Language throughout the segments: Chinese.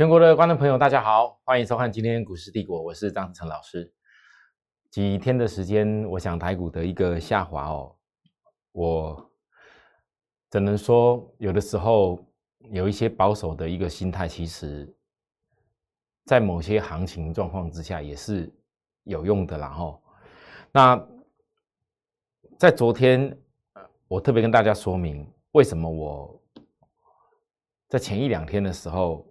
全国的观众朋友，大家好，欢迎收看今天股市帝国，我是张子成老师。几天的时间，我想台股的一个下滑哦，我只能说有的时候有一些保守的一个心态，其实，在某些行情状况之下也是有用的啦哈。那在昨天，我特别跟大家说明为什么我在前一两天的时候。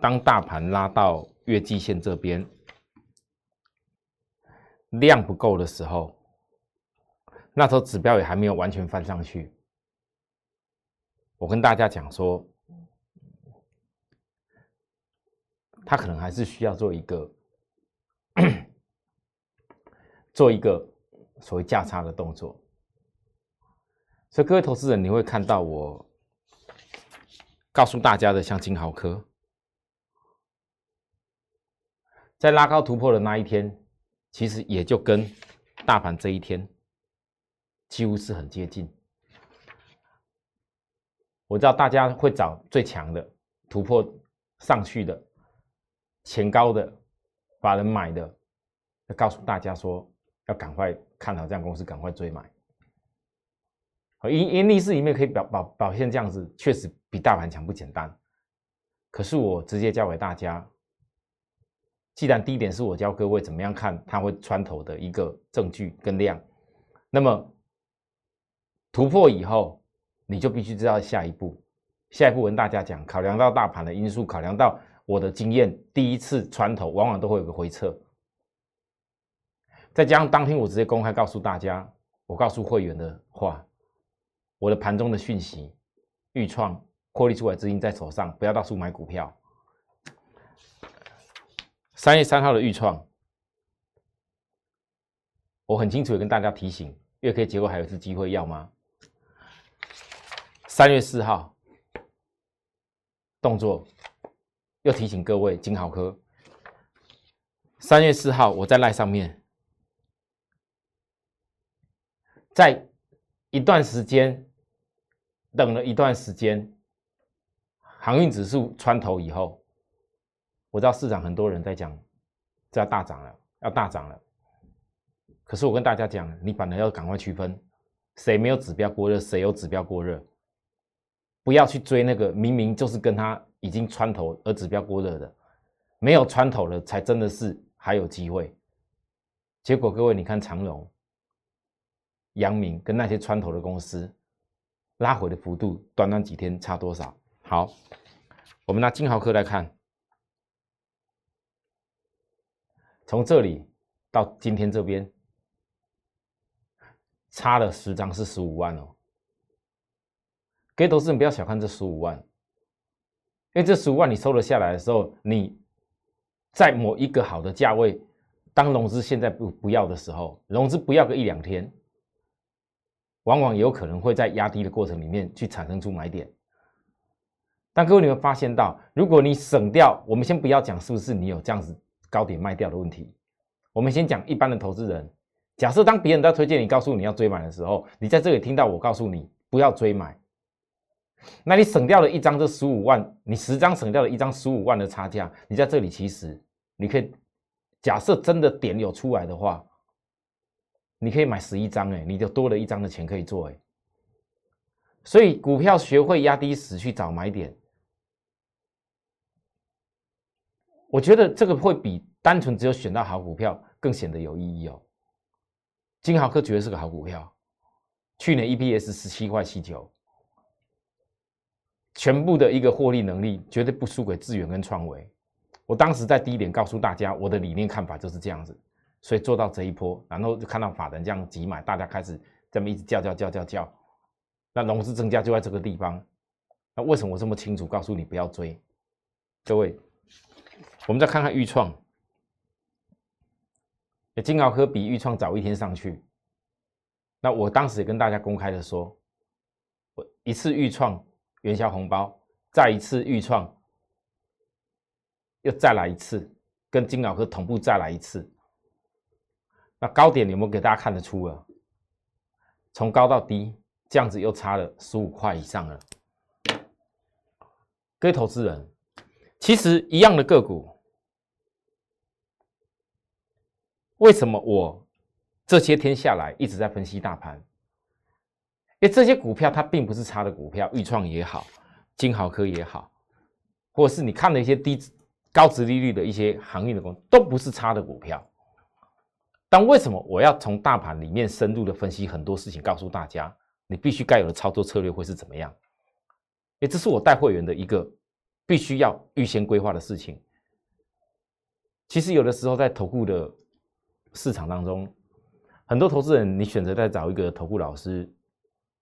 当大盘拉到月季线这边量不够的时候，那时候指标也还没有完全翻上去。我跟大家讲说，他可能还是需要做一个 做一个所谓价差的动作。所以各位投资人，你会看到我告诉大家的，像金豪科。在拉高突破的那一天，其实也就跟大盘这一天几乎是很接近。我知道大家会找最强的突破上去的前高的把人买的，要告诉大家说要赶快看好这样公司，赶快追买。因因历史里面可以表表表现这样子，确实比大盘强不简单。可是我直接教给大家。既然低点是我教各位怎么样看它会穿头的一个证据跟量，那么突破以后，你就必须知道下一步。下一步跟大家讲，考量到大盘的因素，考量到我的经验，第一次穿头往往都会有个回撤。再加上当天我直接公开告诉大家，我告诉会员的话，我的盘中的讯息，预创获利出来资金在手上，不要到处买股票。三月三号的预创，我很清楚的跟大家提醒，月 K 结构还有一次机会要吗？三月四号动作又提醒各位金豪科，三月四号我在赖上面，在一段时间等了一段时间，航运指数穿头以后。我知道市场很多人在讲，这要大涨了，要大涨了。可是我跟大家讲，你反而要赶快区分，谁没有指标过热，谁有指标过热。不要去追那个明明就是跟他已经穿头而指标过热的，没有穿头的才真的是还有机会。结果各位，你看长荣、阳明跟那些穿头的公司拉回的幅度，短短几天差多少？好，我们拿金豪科来看。从这里到今天这边，差了十张是十五万哦。各位投资人不要小看这十五万，因为这十五万你收了下来的时候，你在某一个好的价位，当融资现在不不要的时候，融资不要个一两天，往往有可能会在压低的过程里面去产生出买点。但各位你会发现到，如果你省掉，我们先不要讲是不是你有这样子。高点卖掉的问题，我们先讲一般的投资人。假设当别人在推荐你，告诉你要追买的时候，你在这里听到我告诉你不要追买，那你省掉了一张这十五万，你十张省掉了一张十五万的差价，你在这里其实你可以假设真的点有出来的话，你可以买十一张，哎，你就多了一张的钱可以做，哎。所以股票学会压低时去找买点。我觉得这个会比单纯只有选到好股票更显得有意义哦。金豪科绝对是个好股票，去年 EPS 十七块七九，全部的一个获利能力绝对不输给智远跟创维。我当时在低点告诉大家，我的理念看法就是这样子，所以做到这一波，然后就看到法人这样急买，大家开始这么一直叫叫叫叫叫，那融资增加就在这个地方。那为什么我这么清楚告诉你不要追？各位。我们再看看豫创，金豪科比豫创早一天上去。那我当时也跟大家公开的说，我一次豫创元宵红包，再一次豫创，又再来一次，跟金老科同步再来一次。那高点有没有给大家看得出啊？从高到低，这样子又差了十五块以上了。各位投资人。其实一样的个股，为什么我这些天下来一直在分析大盘？因为这些股票它并不是差的股票，豫创也好，金豪科也好，或者是你看的一些低高值利率的一些行业的公司，都不是差的股票。但为什么我要从大盘里面深入的分析很多事情，告诉大家你必须该有的操作策略会是怎么样？哎，这是我带会员的一个必须要预先规划的事情。其实有的时候在投顾的市场当中，很多投资人你选择在找一个投顾老师，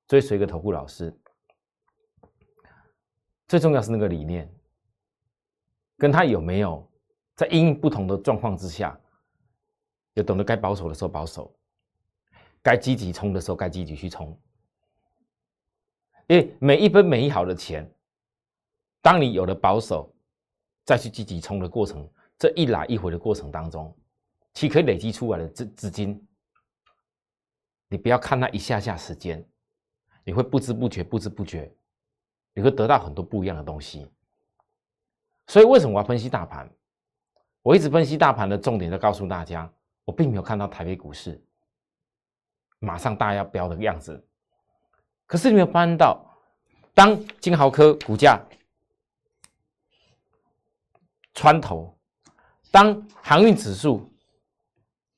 追随一个投顾老师，最重要是那个理念，跟他有没有在因不同的状况之下。就懂得该保守的时候保守，该积极冲的时候该积极去冲。因为每一分每一毫的钱，当你有了保守，再去积极冲的过程，这一来一回的过程当中，其可以累积出来的资资金，你不要看那一下下时间，你会不知不觉不知不觉，你会得到很多不一样的东西。所以为什么我要分析大盘？我一直分析大盘的重点，就告诉大家。我并没有看到台北股市马上大要飙的样子，可是你没有发现到，当金豪科股价穿头，当航运指数、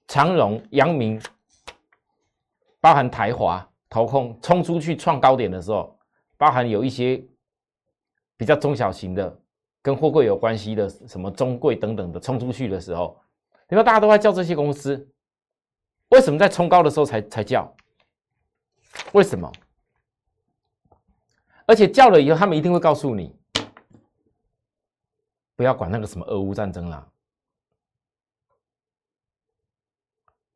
长荣、阳明，包含台华、投控冲出去创高点的时候，包含有一些比较中小型的跟货柜有关系的，什么中柜等等的冲出去的时候。你说大家都在叫这些公司，为什么在冲高的时候才才叫？为什么？而且叫了以后，他们一定会告诉你，不要管那个什么俄乌战争啦，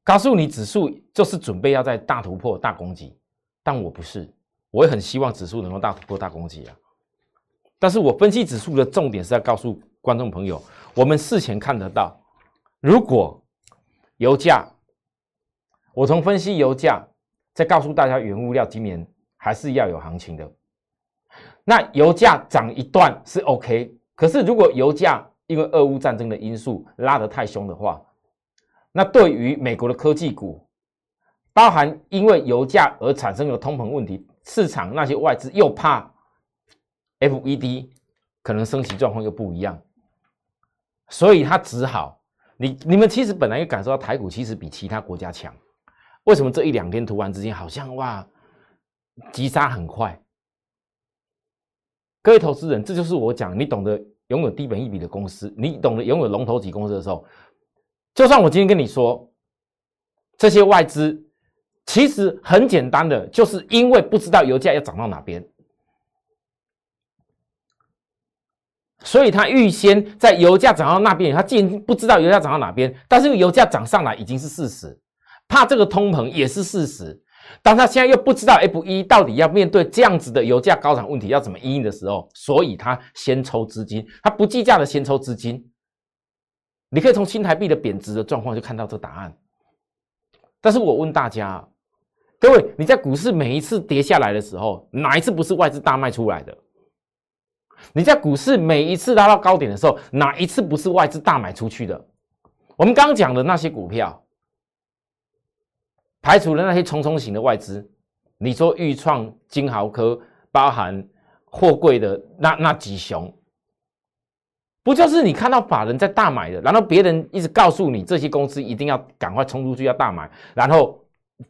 告诉你指数就是准备要在大突破、大攻击。但我不是，我也很希望指数能够大突破、大攻击啊。但是我分析指数的重点是要告诉观众朋友，我们事前看得到。如果油价，我从分析油价，再告诉大家，原物料今年还是要有行情的。那油价涨一段是 OK，可是如果油价因为俄乌战争的因素拉得太凶的话，那对于美国的科技股，包含因为油价而产生的通膨问题，市场那些外资又怕 FED 可能升级状况又不一样，所以他只好。你你们其实本来也感受到台股其实比其他国家强，为什么这一两天突然之间好像哇急杀很快？各位投资人，这就是我讲，你懂得拥有低本一比的公司，你懂得拥有龙头级公司的时候，就算我今天跟你说这些外资其实很简单的，就是因为不知道油价要涨到哪边。所以他预先在油价涨到那边，他既然不知道油价涨到哪边，但是油价涨上来已经是事实，怕这个通膨也是事实。当他现在又不知道 F 一到底要面对这样子的油价高涨问题要怎么应的时候，所以他先抽资金，他不计价的先抽资金。你可以从新台币的贬值的状况就看到这答案。但是我问大家，各位你在股市每一次跌下来的时候，哪一次不是外资大卖出来的？你在股市每一次拉到高点的时候，哪一次不是外资大买出去的？我们刚刚讲的那些股票，排除了那些冲冲型的外资，你说豫创、金豪科，包含货柜的那那几熊，不就是你看到法人在大买的，然后别人一直告诉你这些公司一定要赶快冲出去要大买，然后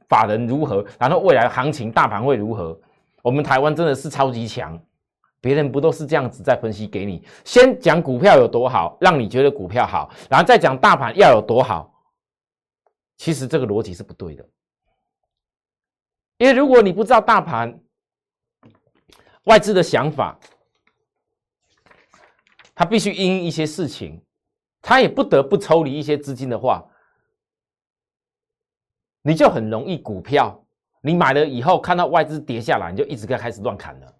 法人如何，然后未来行情大盘会如何？我们台湾真的是超级强。别人不都是这样子在分析给你？先讲股票有多好，让你觉得股票好，然后再讲大盘要有多好。其实这个逻辑是不对的，因为如果你不知道大盘外资的想法，他必须因一些事情，他也不得不抽离一些资金的话，你就很容易股票你买了以后看到外资跌下来，你就一直该开始乱砍了。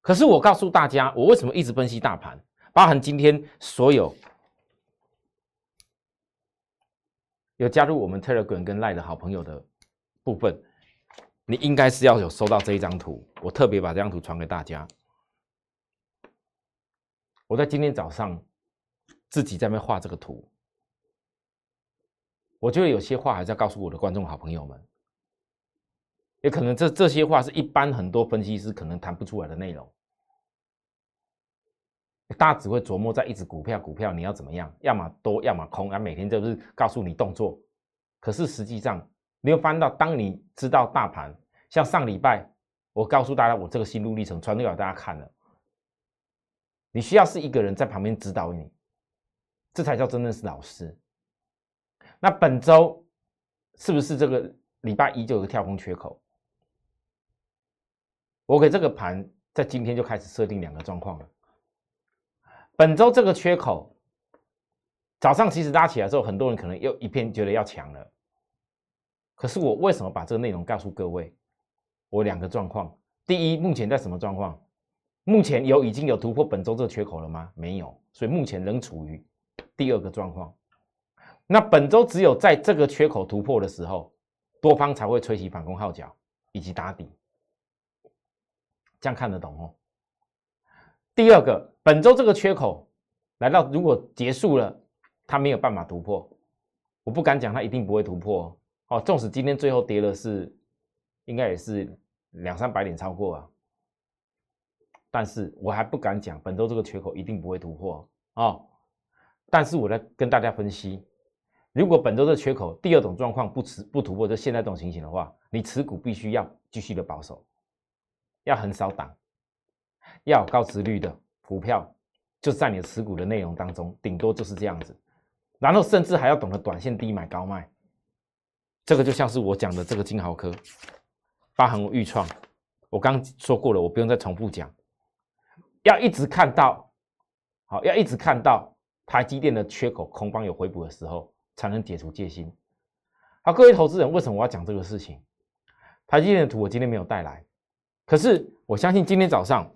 可是我告诉大家，我为什么一直分析大盘，包含今天所有有加入我们 Telegram 跟 Line 的好朋友的部分，你应该是要有收到这一张图，我特别把这张图传给大家。我在今天早上自己在那画这个图，我觉得有些话还是要告诉我的观众好朋友们，也可能这这些话是一般很多分析师可能谈不出来的内容。大家只会琢磨在一只股票，股票你要怎么样，要么多，要么空，啊，每天就是告诉你动作。可是实际上，你会发现到，当你知道大盘，像上礼拜我告诉大家我这个心路历程传给大家看了，你需要是一个人在旁边指导你，这才叫真正是老师。那本周是不是这个礼拜一就有个跳空缺口？我给这个盘在今天就开始设定两个状况了。本周这个缺口，早上其实拉起来之后，很多人可能又一片觉得要强了。可是我为什么把这个内容告诉各位？我两个状况：第一，目前在什么状况？目前有已经有突破本周这个缺口了吗？没有，所以目前仍处于第二个状况。那本周只有在这个缺口突破的时候，多方才会吹起反攻号角以及打底。这样看得懂哦？第二个，本周这个缺口来到，如果结束了，它没有办法突破，我不敢讲它一定不会突破哦。哦纵使今天最后跌了是，应该也是两三百点超过啊，但是我还不敢讲本周这个缺口一定不会突破哦。但是我在跟大家分析，如果本周的缺口第二种状况不持不突破，就现在这种情形的话，你持股必须要继续的保守，要很少挡。要高值率的股票，就在你持股的内容当中，顶多就是这样子。然后甚至还要懂得短线低买高卖，这个就像是我讲的这个金豪科、八行预创，我刚说过了，我不用再重复讲。要一直看到，好，要一直看到台积电的缺口空方有回补的时候，才能解除戒心。好，各位投资人，为什么我要讲这个事情？台积电的图我今天没有带来，可是我相信今天早上。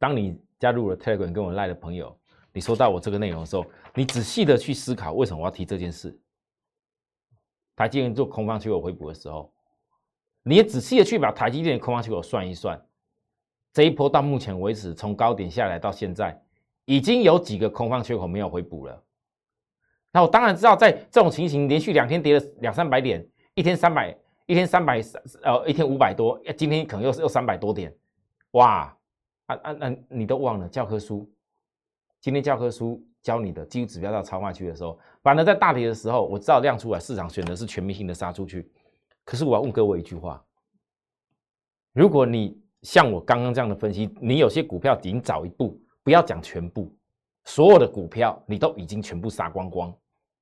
当你加入了 Telegram 跟我赖的朋友，你收到我这个内容的时候，你仔细的去思考为什么我要提这件事。台积电做空方缺口回补的时候，你也仔细的去把台积电的空方缺口算一算，这一波到目前为止，从高点下来到现在，已经有几个空方缺口没有回补了。那我当然知道，在这种情形，连续两天跌了两三百点，一天三百，一天三百，呃，一天五百多，今天可能又是又三百多点，哇！啊啊啊！你都忘了教科书，今天教科书教你的技术指标到超卖区的时候，反而在大跌的时候，我知道量出来，市场选择是全面性的杀出去。可是我要问各位一句话：如果你像我刚刚这样的分析，你有些股票已经早一步，不要讲全部，所有的股票你都已经全部杀光光，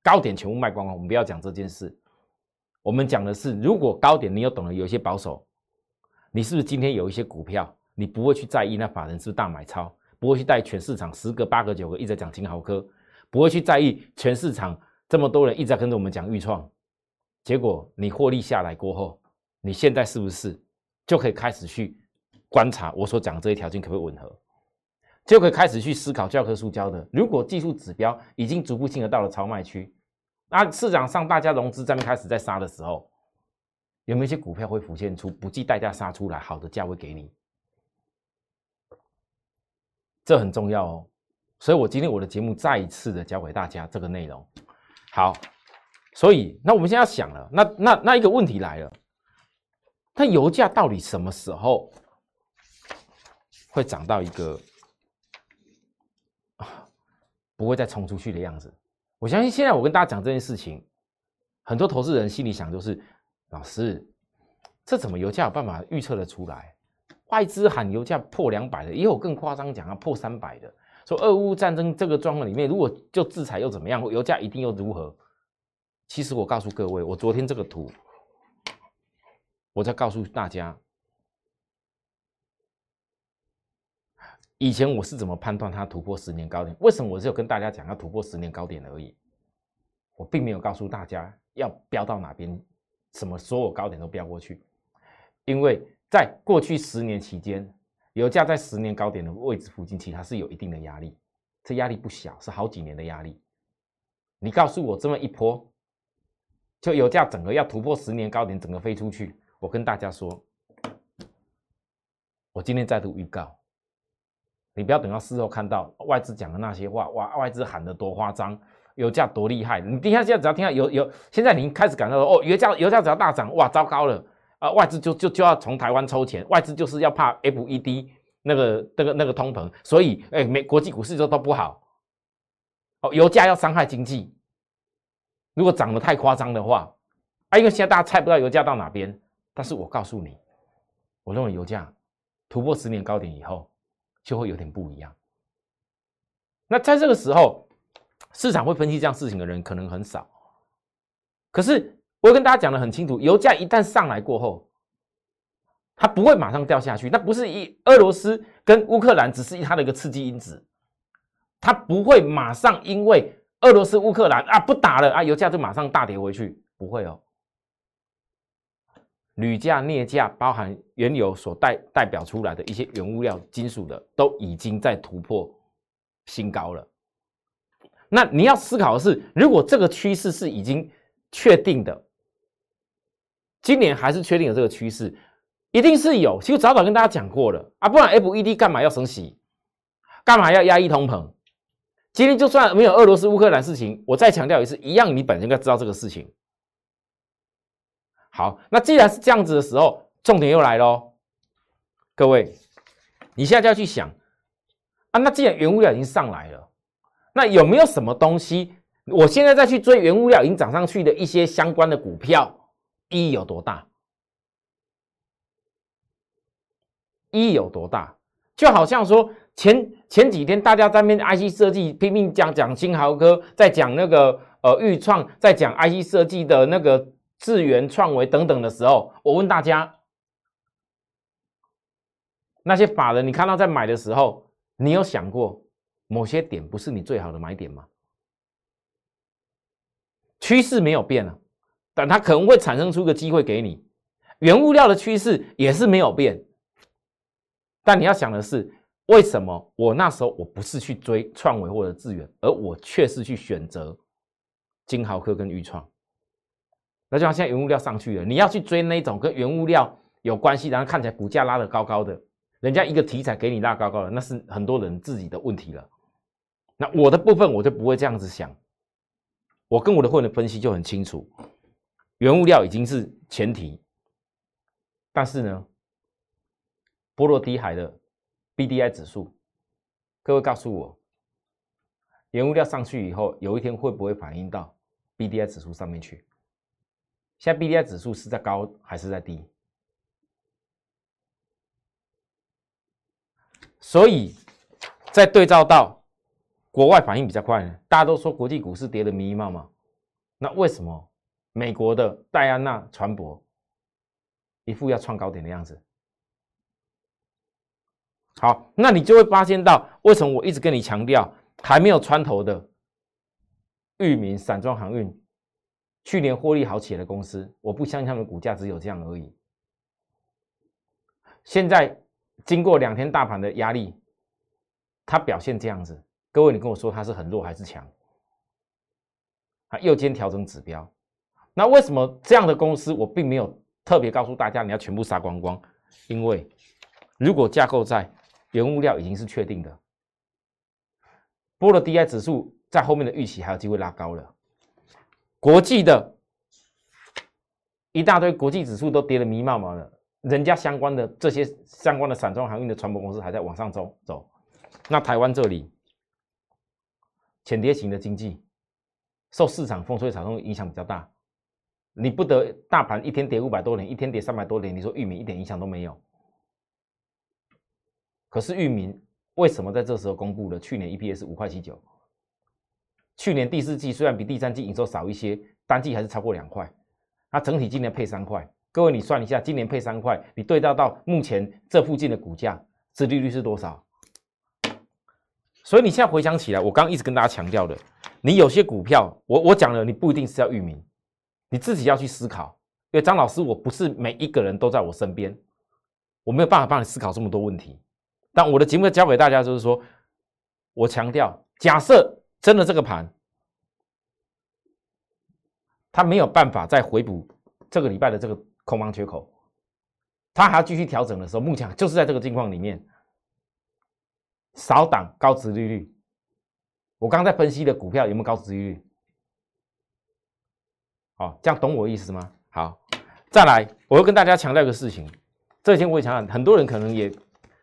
高点全部卖光光。我们不要讲这件事，我们讲的是，如果高点你又懂得有一些保守，你是不是今天有一些股票？你不会去在意那法人是大买超，不会去带全市场十个八个九个一直讲金豪科，不会去在意全市场这么多人一直在跟着我们讲预创，结果你获利下来过后，你现在是不是就可以开始去观察我所讲的这些条件可不可以吻合，就可以开始去思考教科书教的，如果技术指标已经逐步性的到了超卖区，那市场上大家融资在开始在杀的时候，有没有一些股票会浮现出不计代价杀出来好的价位给你？这很重要哦，所以我今天我的节目再一次的教给大家这个内容。好，所以那我们现在要想了，那那那一个问题来了，那油价到底什么时候会涨到一个不会再冲出去的样子？我相信现在我跟大家讲这件事情，很多投资人心里想就是，老师，这怎么油价有办法预测的出来？外资喊油价破两百的，也有更夸张讲啊破三百的。说俄乌战争这个状况里面，如果就制裁又怎么样？油价一定又如何？其实我告诉各位，我昨天这个图，我在告诉大家，以前我是怎么判断它突破十年高点？为什么我只有跟大家讲要突破十年高点而已？我并没有告诉大家要飙到哪边，什么所有高点都飙过去，因为。在过去十年期间，油价在十年高点的位置附近，其实它是有一定的压力，这压力不小，是好几年的压力。你告诉我这么一波，就油价整个要突破十年高点，整个飞出去，我跟大家说，我今天再度预告，你不要等到事后看到外资讲的那些话，哇，外资喊的多夸张，油价多厉害。你听下现在只要听到油油，现在你开始感到，哦，油价油价只要大涨，哇，糟糕了啊，外资就就就要从台湾抽钱，外资就是要怕 FED 那个那个那个通膨，所以哎，美国际股市就都不好。哦，油价要伤害经济，如果涨得太夸张的话，啊，因为现在大家猜不到油价到哪边，但是我告诉你，我认为油价突破十年高点以后，就会有点不一样。那在这个时候，市场会分析这样事情的人可能很少，可是我跟大家讲的很清楚，油价一旦上来过后，它不会马上掉下去，那不是一俄罗斯跟乌克兰只是它的一个刺激因子。它不会马上因为俄罗斯乌克兰啊不打了啊，油价就马上大跌回去，不会哦。铝价、镍价，包含原油所代代表出来的一些原物料、金属的，都已经在突破新高了。那你要思考的是，如果这个趋势是已经确定的，今年还是确定有这个趋势，一定是有。其实早早跟大家讲过了啊，不然 FED 干嘛要升息？干嘛要压抑通膨？今天就算没有俄罗斯乌克兰事情，我再强调一次，一样你本身应该知道这个事情。好，那既然是这样子的时候，重点又来喽，各位，你现在就要去想啊，那既然原物料已经上来了，那有没有什么东西，我现在再去追原物料已经涨上去的一些相关的股票，意义有多大？意义有多大？就好像说。前前几天大家在面 IC 设计拼命讲讲新豪科，在讲那个呃预创，在讲 IC 设计的那个智源创维等等的时候，我问大家，那些法人你看到在买的时候，你有想过某些点不是你最好的买点吗？趋势没有变啊，但它可能会产生出个机会给你。原物料的趋势也是没有变，但你要想的是。为什么我那时候我不是去追创维或者智远，而我却是去选择金豪科跟豫创？那就像现在原物料上去了，你要去追那种跟原物料有关系，然后看起来股价拉得高高的，人家一个题材给你拉高高的，那是很多人自己的问题了。那我的部分我就不会这样子想，我跟我的会员分析就很清楚，原物料已经是前提，但是呢，波罗的海的。B D I 指数，各位告诉我，原物料上去以后，有一天会不会反映到 B D I 指数上面去？现在 B D I 指数是在高还是在低？所以，在对照到国外反应比较快呢？大家都说国际股市跌的迷迷茫茫，那为什么美国的戴安娜船舶一副要创高点的样子？好，那你就会发现到，为什么我一直跟你强调，还没有穿头的域名散装航运，去年获利好起来的公司，我不相信他们股价只有这样而已。现在经过两天大盘的压力，它表现这样子，各位，你跟我说它是很弱还是强？啊，右肩调整指标，那为什么这样的公司，我并没有特别告诉大家你要全部杀光光？因为如果架构在原物料已经是确定的，波罗的海指数在后面的预期还有机会拉高了。国际的一大堆国际指数都跌得迷茫茫的，人家相关的这些相关的散装航运的船舶公司还在往上走走。那台湾这里浅跌型的经济受市场风吹草动影响比较大，你不得大盘一天跌五百多点，一天跌三百多点，你说玉米一点影响都没有？可是域名为什么在这时候公布了去年 EPS 五块七九？去年第四季虽然比第三季营收少一些，单季还是超过两块。它整体今年配三块，各位你算一下，今年配三块，你对照到目前这附近的股价，市利率是多少？所以你现在回想起来，我刚刚一直跟大家强调的，你有些股票，我我讲了，你不一定是要域名，你自己要去思考。因为张老师，我不是每一个人都在我身边，我没有办法帮你思考这么多问题。但我的节目教给大家，就是说，我强调，假设真的这个盘，它没有办法再回补这个礼拜的这个空方缺口，它还要继续调整的时候，目前就是在这个境况里面，少档高值利率。我刚才分析的股票有没有高值利率？哦，这样懂我意思吗？好，再来，我要跟大家强调一个事情。这几天我也强调，很多人可能也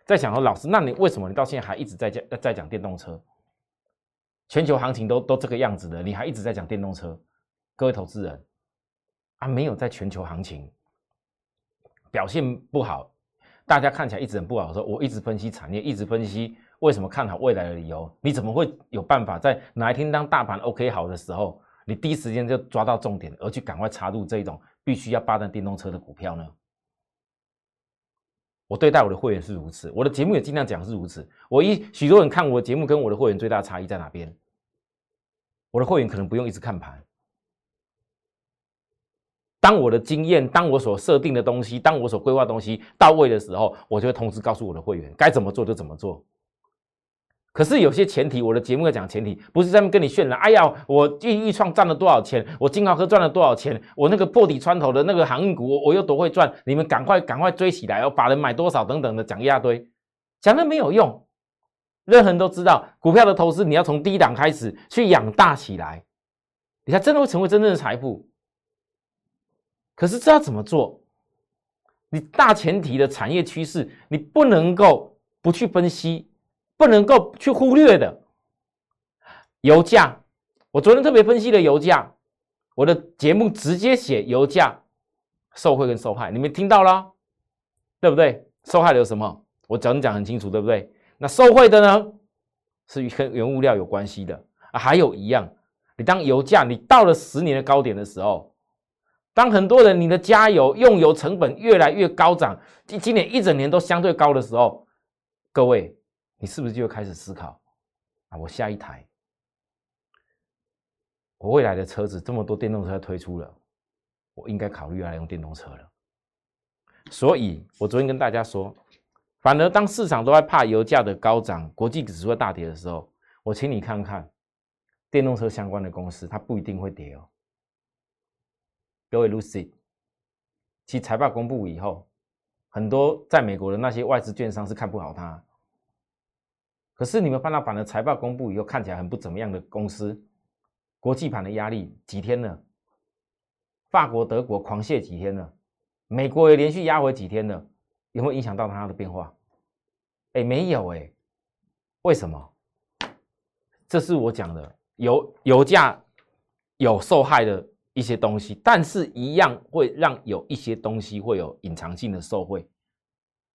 在想说，老师，那你为什么你到现在还一直在讲在讲电动车？全球行情都都这个样子的，你还一直在讲电动车？各位投资人啊，没有在全球行情表现不好，大家看起来一直很不好的时候，我一直分析产业，一直分析。为什么看好未来的理由？你怎么会有办法在哪一天当大盘 OK 好的时候，你第一时间就抓到重点，而去赶快插入这一种必须要霸占电动车的股票呢？我对待我的会员是如此，我的节目也尽量讲是如此。我一许多人看我的节目跟我的会员最大差异在哪边？我的会员可能不用一直看盘，当我的经验、当我所设定的东西、当我所规划东西到位的时候，我就会同时告诉我的会员该怎么做就怎么做。可是有些前提，我的节目要讲前提，不是在跟你渲染。哎呀，我预预创赚了多少钱？我金豪科赚了多少钱？我那个破底穿头的那个航运股，我我又多会赚？你们赶快赶快追起来哦！把人买多少等等的讲一大堆，讲了没有用。任何人都知道，股票的投资你要从低档开始去养大起来，你才真的会成为真正的财富。可是这要怎么做？你大前提的产业趋势，你不能够不去分析。不能够去忽略的油价，我昨天特别分析了油价，我的节目直接写油价受贿跟受害，你们听到了，对不对？受害的有什么？我讲讲很清楚，对不对？那受贿的呢，是跟原物料有关系的啊。还有一样，你当油价你到了十年的高点的时候，当很多人你的加油用油成本越来越高涨，今今年一整年都相对高的时候，各位。你是不是就开始思考啊？我下一台，我未来的车子这么多电动车推出了，我应该考虑来用电动车了。所以我昨天跟大家说，反而当市场都在怕油价的高涨、国际指数大跌的时候，我请你看看电动车相关的公司，它不一定会跌哦。各位 Lucy，其财报公布以后，很多在美国的那些外资券商是看不好它。可是你们看到反的财报公布以后，看起来很不怎么样的公司，国际盘的压力几天了？法国、德国狂泻几天了？美国也连续压回几天了？有没有影响到它的变化？哎，没有哎，为什么？这是我讲的油油价有受害的一些东西，但是一样会让有一些东西会有隐藏性的受贿。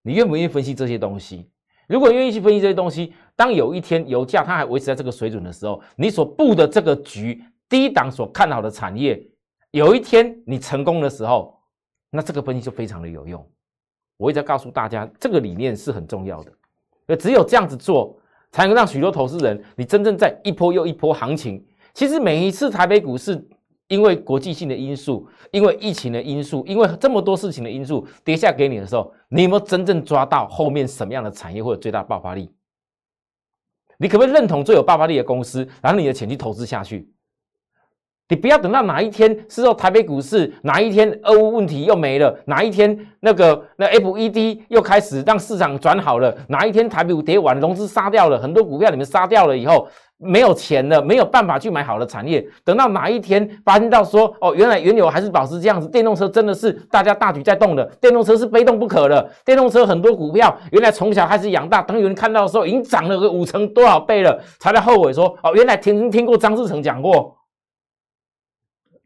你愿不愿意分析这些东西？如果愿意去分析这些东西，当有一天油价它还维持在这个水准的时候，你所布的这个局，低档所看好的产业，有一天你成功的时候，那这个分析就非常的有用。我一直在告诉大家，这个理念是很重要的，那只有这样子做，才能让许多投资人，你真正在一波又一波行情。其实每一次台北股市。因为国际性的因素，因为疫情的因素，因为这么多事情的因素跌下给你的时候，你有没有真正抓到后面什么样的产业会有最大爆发力？你可不可以认同最有爆发力的公司，然后你的钱去投资下去？你不要等到哪一天是说台北股市哪一天俄乌问题又没了，哪一天那个那 FED 又开始让市场转好了，哪一天台北股跌完，融资杀掉了很多股票，你们杀掉了以后。没有钱了，没有办法去买好的产业。等到哪一天发现到说，哦，原来原油还是保持这样子，电动车真的是大家大举在动的，电动车是非动不可的。电动车很多股票原来从小开始养大，等有人看到的时候，已经涨了个五成多少倍了，才在后悔说，哦，原来听听过张志成讲过，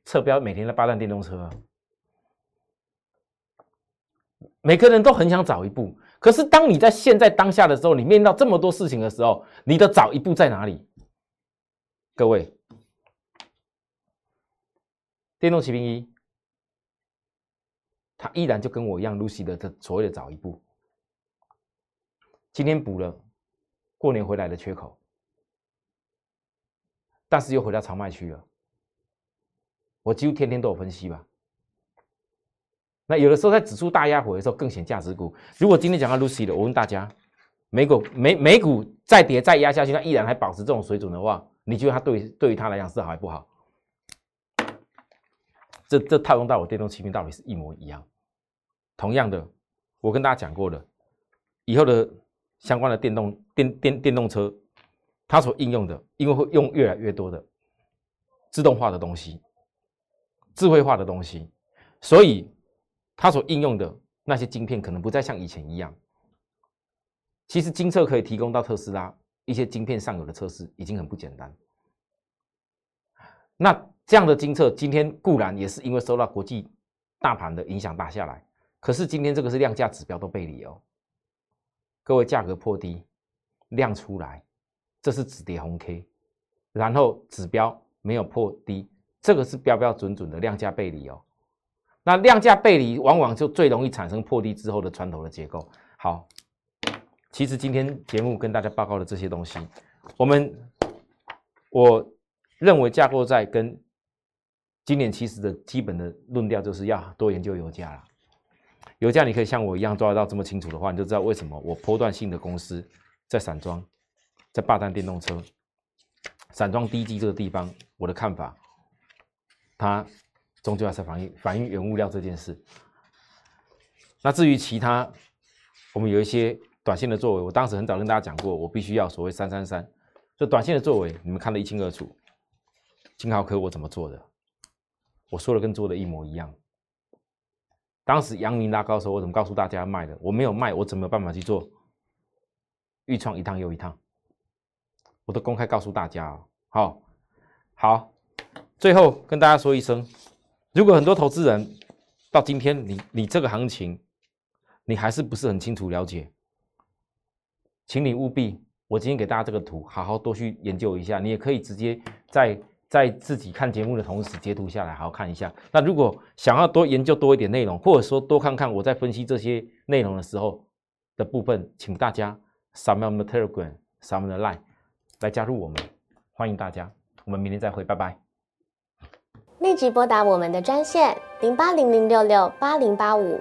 侧标每天在霸占电动车，每个人都很想早一步。可是当你在现在当下的时候，你面到这么多事情的时候，你的早一步在哪里？各位，电动骑兵一，他依然就跟我一样，Lucy 的这所谓的早一步，今天补了过年回来的缺口，但是又回到长卖区了。我几乎天天都有分析吧。那有的时候在指数大压回的时候，更显价值股。如果今天讲到 Lucy 的，我问大家，美股美美股再跌再压下去，它依然还保持这种水准的话。你觉得它对对于他来讲是好还不好？这这套用到我电动汽兵道理是一模一样。同样的，我跟大家讲过的，以后的相关的电动电电电动车，它所应用的，因为会用越来越多的自动化的东西、智慧化的东西，所以它所应用的那些晶片可能不再像以前一样。其实精测可以提供到特斯拉一些晶片上游的测试，已经很不简单。那这样的精测，今天固然也是因为受到国际大盘的影响打下来，可是今天这个是量价指标都背离哦。各位价格破低，量出来，这是止跌红 K，然后指标没有破低，这个是标标准准的量价背离哦。那量价背离往往就最容易产生破低之后的穿头的结构。好。其实今天节目跟大家报告的这些东西，我们我认为架构在跟今年其实的基本的论调就是要多研究油价了。油价你可以像我一样抓得到这么清楚的话，你就知道为什么我波段性的公司在散装，在霸占电动车、散装低基这个地方，我的看法，它终究还是反映反映原物料这件事。那至于其他，我们有一些。短线的作为，我当时很早跟大家讲过，我必须要所谓三三三，就短线的作为，你们看得一清二楚。金豪科我怎么做的？我说的跟做的一模一样。当时阳明拉高的时候，我怎么告诉大家卖的？我没有卖，我怎么有办法去做？预创一趟又一趟，我都公开告诉大家哦。好，好，最后跟大家说一声，如果很多投资人到今天，你你这个行情，你还是不是很清楚了解？请你务必，我今天给大家这个图，好好多去研究一下。你也可以直接在在自己看节目的同时截图下来，好好看一下。那如果想要多研究多一点内容，或者说多看看我在分析这些内容的时候的部分，请大家扫描我们的 Telegram，扫描的 Line 来加入我们，欢迎大家。我们明天再会，拜拜。立即拨打我们的专线零八零零六六八零八五。